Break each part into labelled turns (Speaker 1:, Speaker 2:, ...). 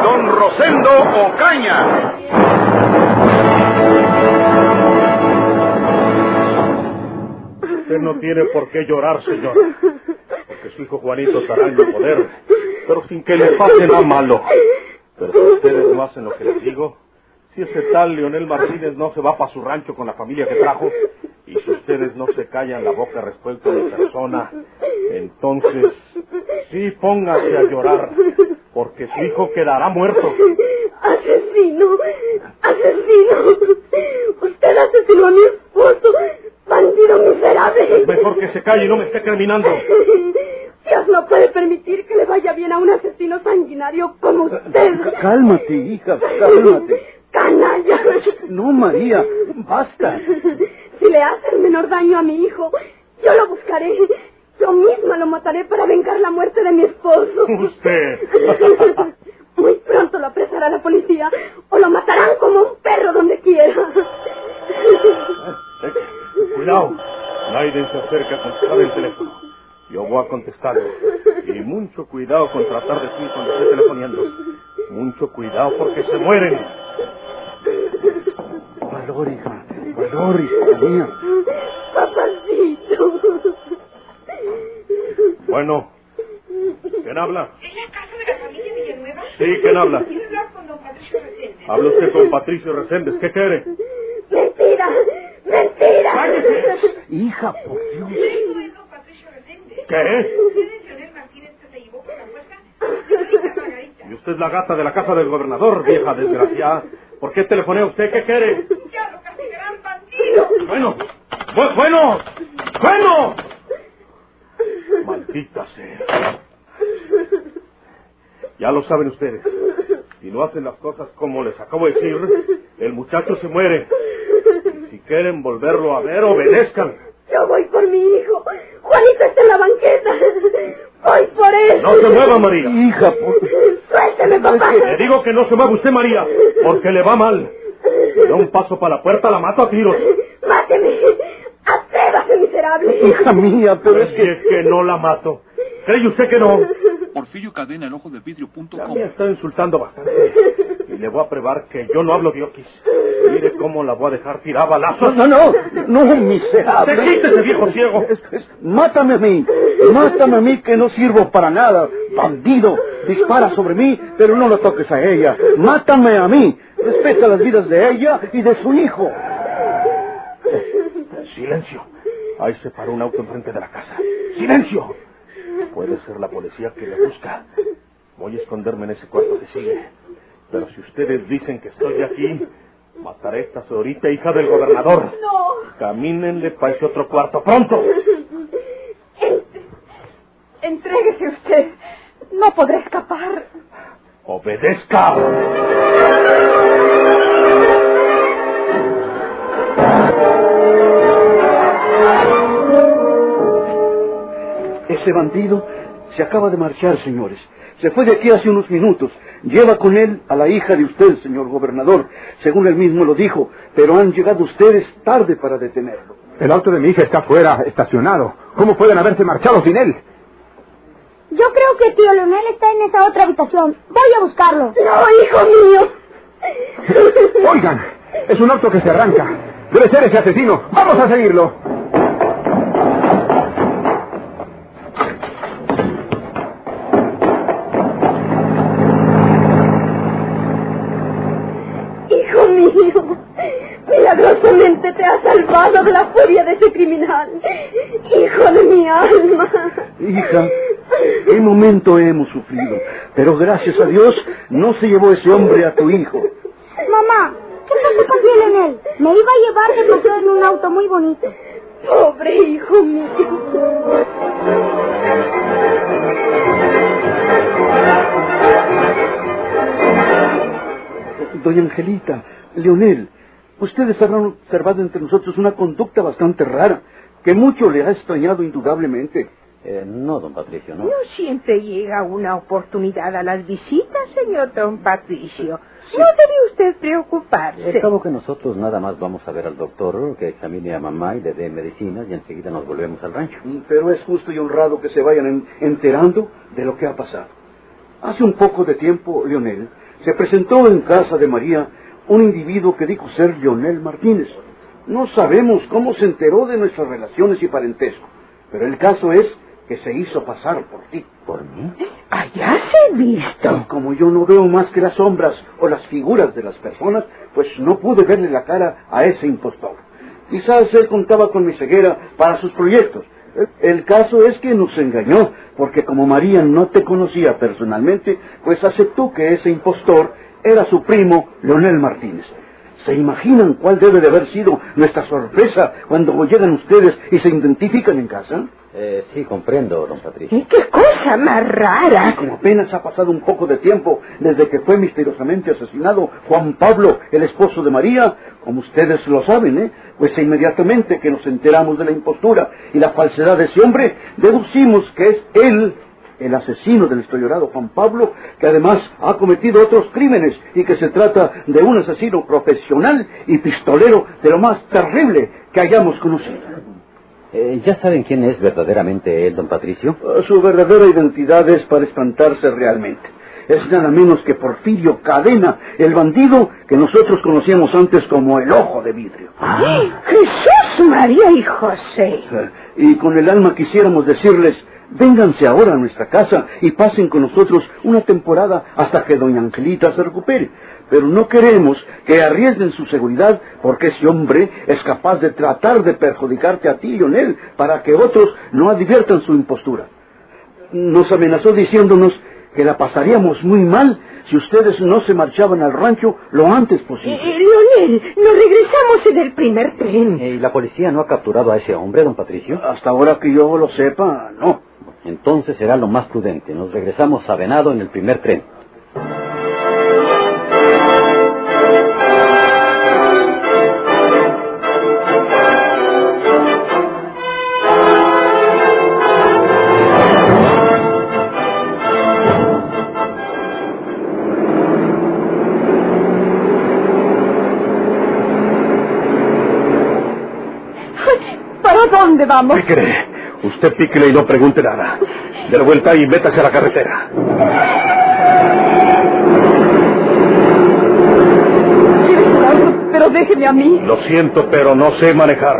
Speaker 1: Don Rosendo Ocaña.
Speaker 2: Usted no tiene por qué llorar, señor. Porque su hijo Juanito estará en el poder, pero sin que le pase nada malo. Pero si ustedes no hacen lo que les digo, si ese tal Leonel Martínez no se va para su rancho con la familia que trajo, y si ustedes no se callan la boca respecto a mi persona, entonces sí póngase a llorar, porque su hijo quedará muerto.
Speaker 3: Asesino, asesino. Usted asesinó a mi esposo, bandido miserable.
Speaker 2: Mejor que se calle y no me esté criminando.
Speaker 3: Dios no puede permitir que le vaya bien a un asesino sanguinario como usted.
Speaker 4: Cálmate, hija, cálmate.
Speaker 3: ¡Canalla!
Speaker 4: No, María, basta.
Speaker 3: Si le hace el menor daño a mi hijo, yo lo buscaré. Yo misma lo mataré para vengar la muerte de mi esposo.
Speaker 2: Usted.
Speaker 3: Muy pronto lo apresará la policía o lo matarán como un perro donde quiera.
Speaker 2: Cuidado. Nadie se acerca a contestar el teléfono. Yo voy a contestarlo. Y mucho cuidado con tratar de decir cuando esté telefoneando. Mucho cuidado porque se mueren.
Speaker 4: Valor, hija. Valor, hija mía.
Speaker 3: Papacito.
Speaker 2: Bueno. ¿Quién habla?
Speaker 5: ¿Es la casa de la familia Villanueva?
Speaker 2: Sí, ¿quién habla?
Speaker 5: Quiero hablar con don Patricio Resende.
Speaker 2: Habla usted con Patricio Reséndez. ¿Qué quiere?
Speaker 4: Hija, por Dios.
Speaker 5: Esto es don Patricio Resende.
Speaker 2: ¿Qué? Y usted es la gata de la casa del gobernador, vieja desgraciada. ¿Por qué telefonea usted? ¿Qué quiere?
Speaker 5: Ya lo castigarán, bandido.
Speaker 2: Bueno, bu- bueno, bueno. Maldita sea. Ya lo saben ustedes. Si no hacen las cosas como les acabo de decir, el muchacho se muere. Quieren volverlo a ver, obedezcan.
Speaker 3: Yo voy por mi hijo. Juanito está en la banqueta. Voy por él.
Speaker 2: No se mueva, María.
Speaker 4: Hija, por...
Speaker 3: Suélteme, papá.
Speaker 2: Le digo que no se mueva usted, María, porque le va mal. Si da un paso para la puerta, la mato a tiros.
Speaker 3: Máteme. Atrévase, miserable.
Speaker 4: Hija mía, pero
Speaker 2: Pero
Speaker 4: es
Speaker 2: si
Speaker 4: que...
Speaker 2: es que no la mato. ¿Cree usted que no?
Speaker 6: Porfirio Cadena, el ojo de
Speaker 2: Ya
Speaker 6: vidrio.com.
Speaker 2: me está insultando bastante. Le voy a probar que yo no hablo de oquis. Mire cómo la voy a dejar tirar balazos.
Speaker 4: No, no, no,
Speaker 2: ¡Se
Speaker 4: miserable.
Speaker 2: quítese, viejo ciego!
Speaker 4: Es- es- mátame a mí, mátame a mí que no sirvo para nada, bandido. Dispara sobre mí, pero no lo toques a ella. Mátame a mí. Respeta las vidas de ella y de su hijo.
Speaker 2: ¡Silencio! Ahí se paró un auto enfrente de la casa. ¡Silencio! Puede ser la policía que le busca. Voy a esconderme en ese cuarto que sigue. Pero si ustedes dicen que estoy aquí, mataré a esta señorita hija del gobernador.
Speaker 3: No.
Speaker 2: Camínenle para ese otro cuarto. ¡Pronto!
Speaker 3: Entréguese usted. No podrá escapar.
Speaker 2: ¡Obedezca!
Speaker 4: Ese bandido se acaba de marchar, señores. Se fue de aquí hace unos minutos. Lleva con él a la hija de usted, señor gobernador, según él mismo lo dijo, pero han llegado ustedes tarde para detenerlo.
Speaker 7: El auto de mi hija está afuera, estacionado. ¿Cómo pueden haberse marchado sin él?
Speaker 8: Yo creo que tío Leonel está en esa otra habitación. Voy a buscarlo.
Speaker 3: No, hijo mío.
Speaker 7: Oigan, es un auto que se arranca. Debe ser ese asesino. Vamos a seguirlo.
Speaker 3: De la furia de ese criminal. Hijo de mi alma.
Speaker 4: Hija, qué momento hemos sufrido, pero gracias a Dios no se llevó ese hombre a tu hijo.
Speaker 8: Mamá, ¿qué pasó con tío Leonel? Me iba a llevar de paseo en un auto muy bonito.
Speaker 3: Pobre hijo mío.
Speaker 4: doña Angelita, Leonel, ustedes habrán observado entre nosotros una conducta bastante rara, que mucho le ha extrañado indudablemente.
Speaker 9: Eh, no, don Patricio, no.
Speaker 10: No siempre llega una oportunidad a las visitas, señor don Patricio. No debe usted preocuparse.
Speaker 9: Al cabo que nosotros nada más vamos a ver al doctor, que examine a mamá y le dé medicinas y enseguida nos volvemos al rancho.
Speaker 4: Pero es justo y honrado que se vayan en- enterando de lo que ha pasado. Hace un poco de tiempo, Leonel, se presentó en casa de María un individuo que dijo ser Leonel Martínez. No sabemos cómo se enteró de nuestras relaciones y parentesco, pero el caso es que se hizo pasar por ti.
Speaker 9: ¿Por mí?
Speaker 10: Allá se visto.
Speaker 4: Como yo no veo más que las sombras o las figuras de las personas, pues no pude verle la cara a ese impostor. Quizás él contaba con mi ceguera para sus proyectos. El- El caso es que nos engañó, porque como María no te conocía personalmente, pues aceptó que ese impostor era su primo Leonel Martínez. ¿Se imaginan cuál debe de haber sido nuestra sorpresa cuando llegan ustedes y se identifican en casa?
Speaker 9: Eh, sí, comprendo, don Patricio.
Speaker 10: ¿Y qué cosa más rara?
Speaker 4: Como apenas ha pasado un poco de tiempo desde que fue misteriosamente asesinado Juan Pablo, el esposo de María, como ustedes lo saben, ¿eh? Pues inmediatamente que nos enteramos de la impostura y la falsedad de ese hombre, deducimos que es él el asesino del historiador Juan Pablo, que además ha cometido otros crímenes y que se trata de un asesino profesional y pistolero de lo más terrible que hayamos conocido.
Speaker 9: Eh, ¿Ya saben quién es verdaderamente él, don Patricio?
Speaker 4: Su verdadera identidad es para espantarse realmente. Es nada menos que Porfirio Cadena, el bandido que nosotros conocíamos antes como el ojo de vidrio.
Speaker 10: Jesús, María y José.
Speaker 4: Y con el alma quisiéramos decirles, vénganse ahora a nuestra casa y pasen con nosotros una temporada hasta que doña Angelita se recupere. Pero no queremos que arriesguen su seguridad porque ese hombre es capaz de tratar de perjudicarte a ti, Lionel, para que otros no adviertan su impostura. Nos amenazó diciéndonos que la pasaríamos muy mal si ustedes no se marchaban al rancho lo antes posible.
Speaker 10: Eh, Leonel, nos regresamos en el primer tren.
Speaker 9: Eh, ¿Y la policía no ha capturado a ese hombre, don Patricio?
Speaker 4: Hasta ahora que yo lo sepa, no.
Speaker 9: Entonces será lo más prudente. Nos regresamos a Venado en el primer tren.
Speaker 10: Dónde vamos?
Speaker 2: ¿Qué cree? Usted píquele y no pregunte nada. De la vuelta y métase a la carretera.
Speaker 10: Pero déjeme a mí.
Speaker 2: Lo siento, pero no sé manejar.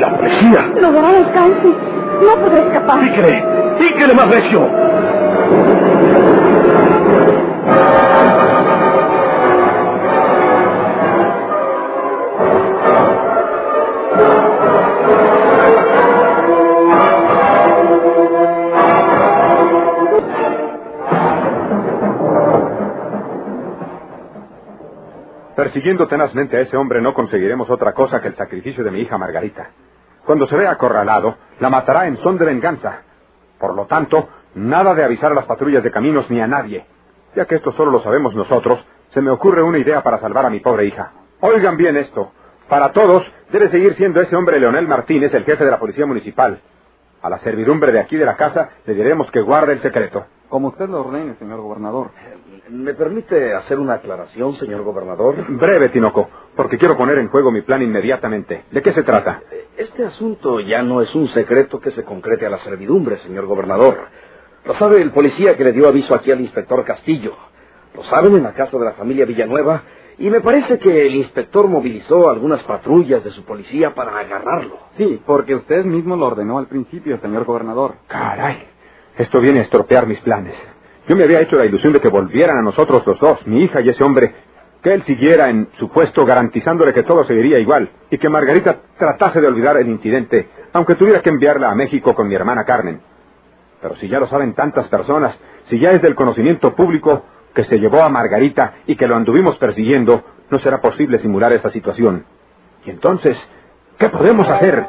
Speaker 2: ¡La policía!
Speaker 8: No dará alcance. No podré escapar.
Speaker 2: ¡Píquele! ¡Píquele más recio!
Speaker 7: Persiguiendo tenazmente a ese hombre no conseguiremos otra cosa que el sacrificio de mi hija Margarita. Cuando se vea acorralado, la matará en son de venganza. Por lo tanto, nada de avisar a las patrullas de caminos ni a nadie. Ya que esto solo lo sabemos nosotros, se me ocurre una idea para salvar a mi pobre hija. Oigan bien esto. Para todos, debe seguir siendo ese hombre Leonel Martínez el jefe de la policía municipal. A la servidumbre de aquí de la casa le diremos que guarde el secreto.
Speaker 11: Como usted lo ordene, señor gobernador.
Speaker 12: ¿Me permite hacer una aclaración, señor gobernador?
Speaker 7: Breve, Tinoco, porque quiero poner en juego mi plan inmediatamente. ¿De qué se trata?
Speaker 12: Este asunto ya no es un secreto que se concrete a la servidumbre, señor gobernador. Lo sabe el policía que le dio aviso aquí al inspector Castillo. Lo saben en la casa de la familia Villanueva. Y me parece que el inspector movilizó algunas patrullas de su policía para agarrarlo.
Speaker 11: Sí, porque usted mismo lo ordenó al principio, señor gobernador.
Speaker 7: Caray, esto viene a estropear mis planes. Yo me había hecho la ilusión de que volvieran a nosotros los dos, mi hija y ese hombre, que él siguiera en su puesto garantizándole que todo seguiría igual y que Margarita tratase de olvidar el incidente, aunque tuviera que enviarla a México con mi hermana Carmen. Pero si ya lo saben tantas personas, si ya es del conocimiento público que se llevó a Margarita y que lo anduvimos persiguiendo, no será posible simular esa situación. Y entonces, ¿qué podemos hacer?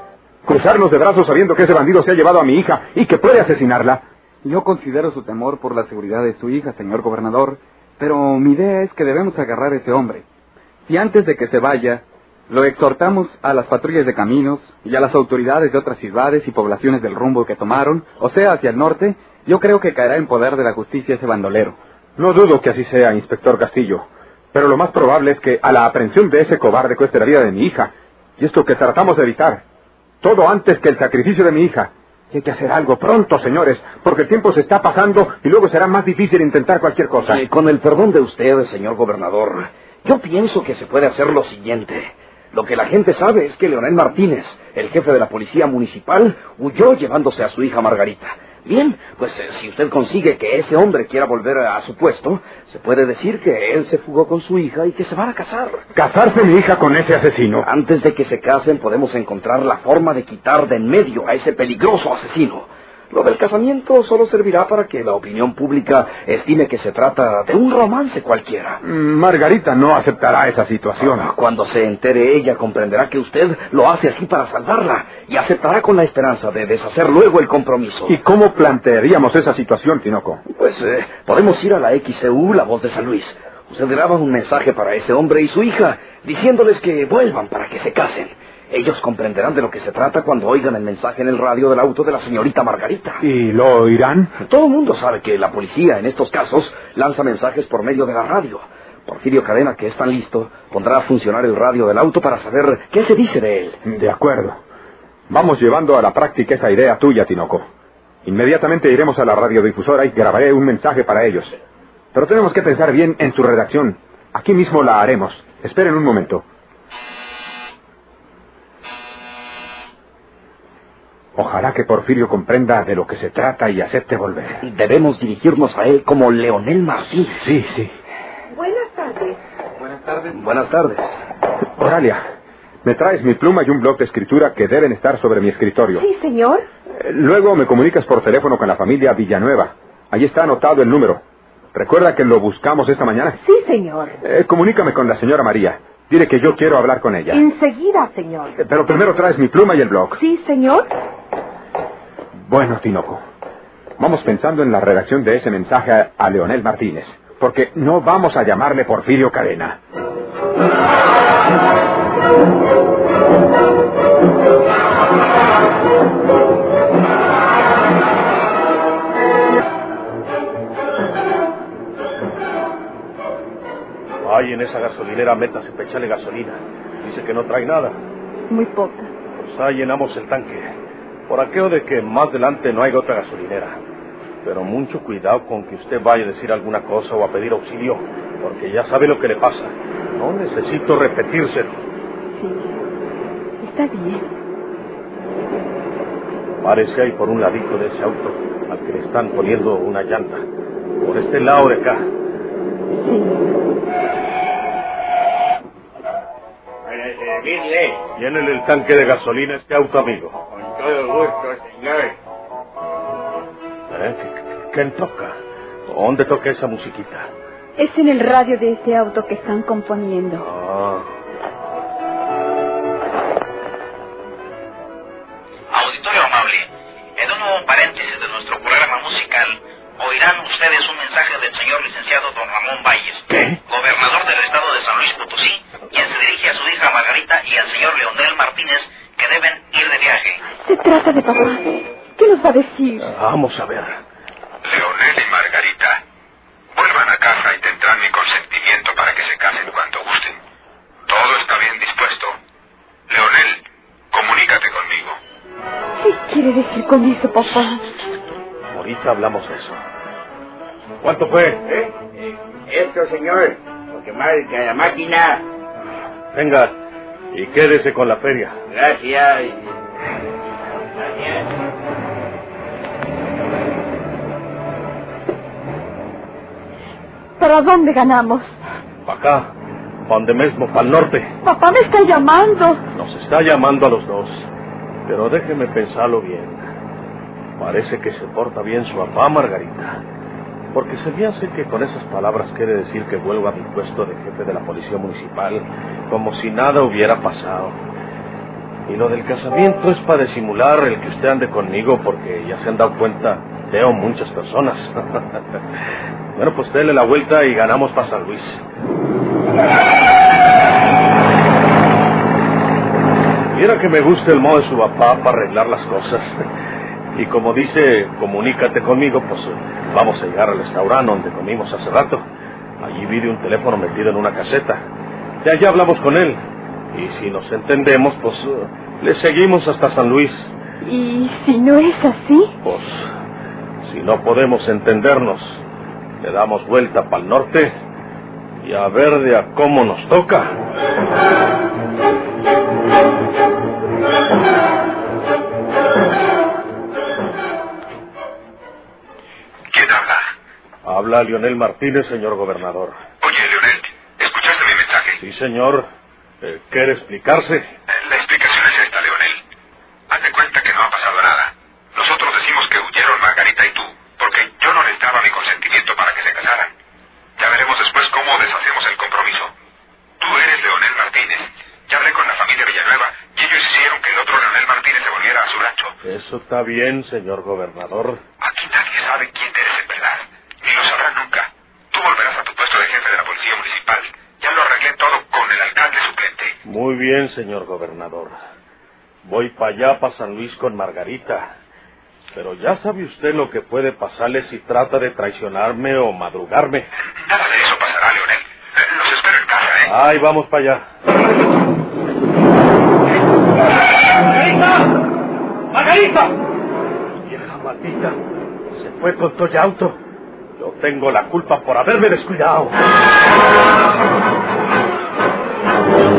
Speaker 7: ¿Cruzarnos de brazos sabiendo que ese bandido se ha llevado a mi hija y que puede asesinarla?
Speaker 11: Yo considero su temor por la seguridad de su hija, señor gobernador, pero mi idea es que debemos agarrar a ese hombre. Si antes de que se vaya, lo exhortamos a las patrullas de caminos y a las autoridades de otras ciudades y poblaciones del rumbo que tomaron, o sea, hacia el norte, yo creo que caerá en poder de la justicia ese bandolero.
Speaker 7: No dudo que así sea, inspector Castillo. Pero lo más probable es que a la aprehensión de ese cobarde cueste la vida de mi hija. Y esto que tratamos de evitar. Todo antes que el sacrificio de mi hija. Hay que hacer algo pronto, señores, porque el tiempo se está pasando y luego será más difícil intentar cualquier cosa.
Speaker 12: Con el perdón de usted, señor gobernador, yo pienso que se puede hacer lo siguiente. Lo que la gente sabe es que Leonel Martínez, el jefe de la policía municipal, huyó llevándose a su hija Margarita. Bien, pues eh, si usted consigue que ese hombre quiera volver a su puesto, se puede decir que él se fugó con su hija y que se van a casar.
Speaker 7: ¿Casarse mi hija con ese asesino?
Speaker 12: Antes de que se casen podemos encontrar la forma de quitar de en medio a ese peligroso asesino. Lo del casamiento solo servirá para que la opinión pública estime que se trata de un romance cualquiera.
Speaker 7: Mm, Margarita no aceptará esa situación.
Speaker 12: Ah, cuando se entere ella comprenderá que usted lo hace así para salvarla y aceptará con la esperanza de deshacer luego el compromiso.
Speaker 7: ¿Y cómo plantearíamos esa situación, Tinoco?
Speaker 12: Pues eh, podemos ir a la XCU, la voz de San Luis. Usted graba un mensaje para ese hombre y su hija, diciéndoles que vuelvan para que se casen. Ellos comprenderán de lo que se trata cuando oigan el mensaje en el radio del auto de la señorita Margarita.
Speaker 7: ¿Y lo oirán?
Speaker 12: Todo el mundo sabe que la policía en estos casos lanza mensajes por medio de la radio. Porfirio Cadena, que es tan listo, pondrá a funcionar el radio del auto para saber qué se dice de él.
Speaker 7: De acuerdo. Vamos llevando a la práctica esa idea tuya, Tinoco. Inmediatamente iremos a la radiodifusora y grabaré un mensaje para ellos. Pero tenemos que pensar bien en su redacción. Aquí mismo la haremos. Esperen un momento. Ojalá que Porfirio comprenda de lo que se trata y acepte volver.
Speaker 12: Debemos dirigirnos a él como Leonel Martínez.
Speaker 7: Sí, sí.
Speaker 10: Buenas tardes.
Speaker 11: Buenas tardes.
Speaker 12: Buenas tardes.
Speaker 7: Oralia, me traes mi pluma y un bloc de escritura que deben estar sobre mi escritorio.
Speaker 10: Sí, señor.
Speaker 7: Eh, Luego me comunicas por teléfono con la familia Villanueva. Allí está anotado el número. ¿Recuerda que lo buscamos esta mañana?
Speaker 10: Sí, señor.
Speaker 7: Eh, comunícame con la señora María. Dile que yo quiero hablar con ella.
Speaker 10: Enseguida, señor.
Speaker 7: Eh, Pero primero traes mi pluma y el blog.
Speaker 10: Sí, señor.
Speaker 7: Bueno, Tinoco. Vamos pensando en la redacción de ese mensaje a- a Leonel Martínez. Porque no vamos a llamarle Porfirio Cadena.
Speaker 2: Ay, en esa gasolinera métase para echarle gasolina. Dice que no trae nada.
Speaker 8: Muy poca.
Speaker 2: Pues ahí llenamos el tanque. Por aquello de que más adelante no hay otra gasolinera. Pero mucho cuidado con que usted vaya a decir alguna cosa o a pedir auxilio, porque ya sabe lo que le pasa. No necesito repetírselo.
Speaker 8: Está bien.
Speaker 2: Parece ahí por un ladito de ese auto al que le están poniendo una llanta. Por este lado de acá.
Speaker 13: Servirle.
Speaker 2: Llénele el tanque de gasolina este auto, amigo.
Speaker 13: Todo gusto, señor.
Speaker 2: ¿Eh? ¿Qué- ¿Quién toca? ¿Dónde toca esa musiquita?
Speaker 8: Es en el radio de ese auto que están componiendo.
Speaker 2: Ah,
Speaker 14: Auditorio amable, en un nuevo paréntesis de nuestro programa musical, oirán ustedes un mensaje del señor licenciado don Ramón Valles, gobernador del estado de San Luis Potosí, quien se dirige a su hija Margarita y al señor Leonel Martínez, que deben ir de viaje.
Speaker 8: Se trata de papá. ¿Qué nos va a decir?
Speaker 2: vamos a ver.
Speaker 7: Leonel y Margarita, vuelvan a casa y tendrán mi consentimiento para que se casen cuando gusten. Todo está bien dispuesto. Leonel, comunícate conmigo.
Speaker 8: ¿Qué quiere decir con eso, papá?
Speaker 2: Ahorita hablamos de eso. ¿Cuánto fue?
Speaker 13: ¿Eh? Eh, Esto, señor. Lo que marca la máquina.
Speaker 2: Venga, y quédese con la feria.
Speaker 13: Gracias.
Speaker 8: ¿Para dónde ganamos?
Speaker 2: Para acá, pa' donde mismo, para el norte.
Speaker 8: Papá me está llamando.
Speaker 2: Nos está llamando a los dos. Pero déjeme pensarlo bien. Parece que se porta bien su papá, Margarita. Porque se me hace que con esas palabras quiere decir que vuelvo a mi puesto de jefe de la policía municipal, como si nada hubiera pasado. Y lo del casamiento es para disimular el que usted ande conmigo porque ya se han dado cuenta, veo muchas personas. bueno, pues déle la vuelta y ganamos para San Luis. Mira que me gusta el modo de su papá para arreglar las cosas. Y como dice, comunícate conmigo, pues vamos a llegar al restaurante donde comimos hace rato. Allí vi de un teléfono metido en una caseta. Ya ya hablamos con él. Y si nos entendemos, pues le seguimos hasta San Luis.
Speaker 10: ¿Y si no es así?
Speaker 2: Pues si no podemos entendernos, le damos vuelta para el norte y a ver de a cómo nos toca.
Speaker 7: ¿Quién habla?
Speaker 2: Habla Lionel Martínez, señor gobernador.
Speaker 7: Oye, Leonel, ¿escuchaste mi mensaje?
Speaker 2: Sí, señor. Eh, ¿Quiere explicarse?
Speaker 7: La explicación es esta, Leonel. Haz de cuenta que no ha pasado nada. Nosotros decimos que huyeron Margarita y tú, porque yo no les daba mi consentimiento para que se casaran. Ya veremos después cómo deshacemos el compromiso. Tú eres Leonel Martínez. Ya hablé con la familia Villanueva y ellos hicieron que el otro Leonel Martínez se volviera a su rancho.
Speaker 2: Eso está bien, señor gobernador.
Speaker 7: Aquí nadie sabe quién eres en verdad, ni lo sabrán nunca. Tú volverás a tu puesto de jefe de la policía municipal. Ya lo arreglé todo con el alcalde suplente.
Speaker 2: Muy bien, señor gobernador. Voy para allá, para San Luis con Margarita. Pero ya sabe usted lo que puede pasarle si trata de traicionarme o madrugarme.
Speaker 7: Nada de eso pasará, Leonel. Los espero en casa, ¿eh?
Speaker 2: Ay, vamos para allá.
Speaker 15: ¡Margarita! ¡Margarita! Vieja maldita. Se fue con Toya Auto.
Speaker 2: Yo tengo la culpa por haberme descuidado.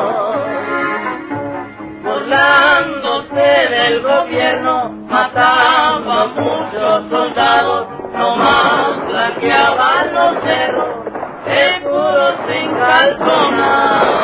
Speaker 16: Burlándose del gobierno, mataba a muchos soldados, nomás blanqueaban los cerros, seguros sin calzonados.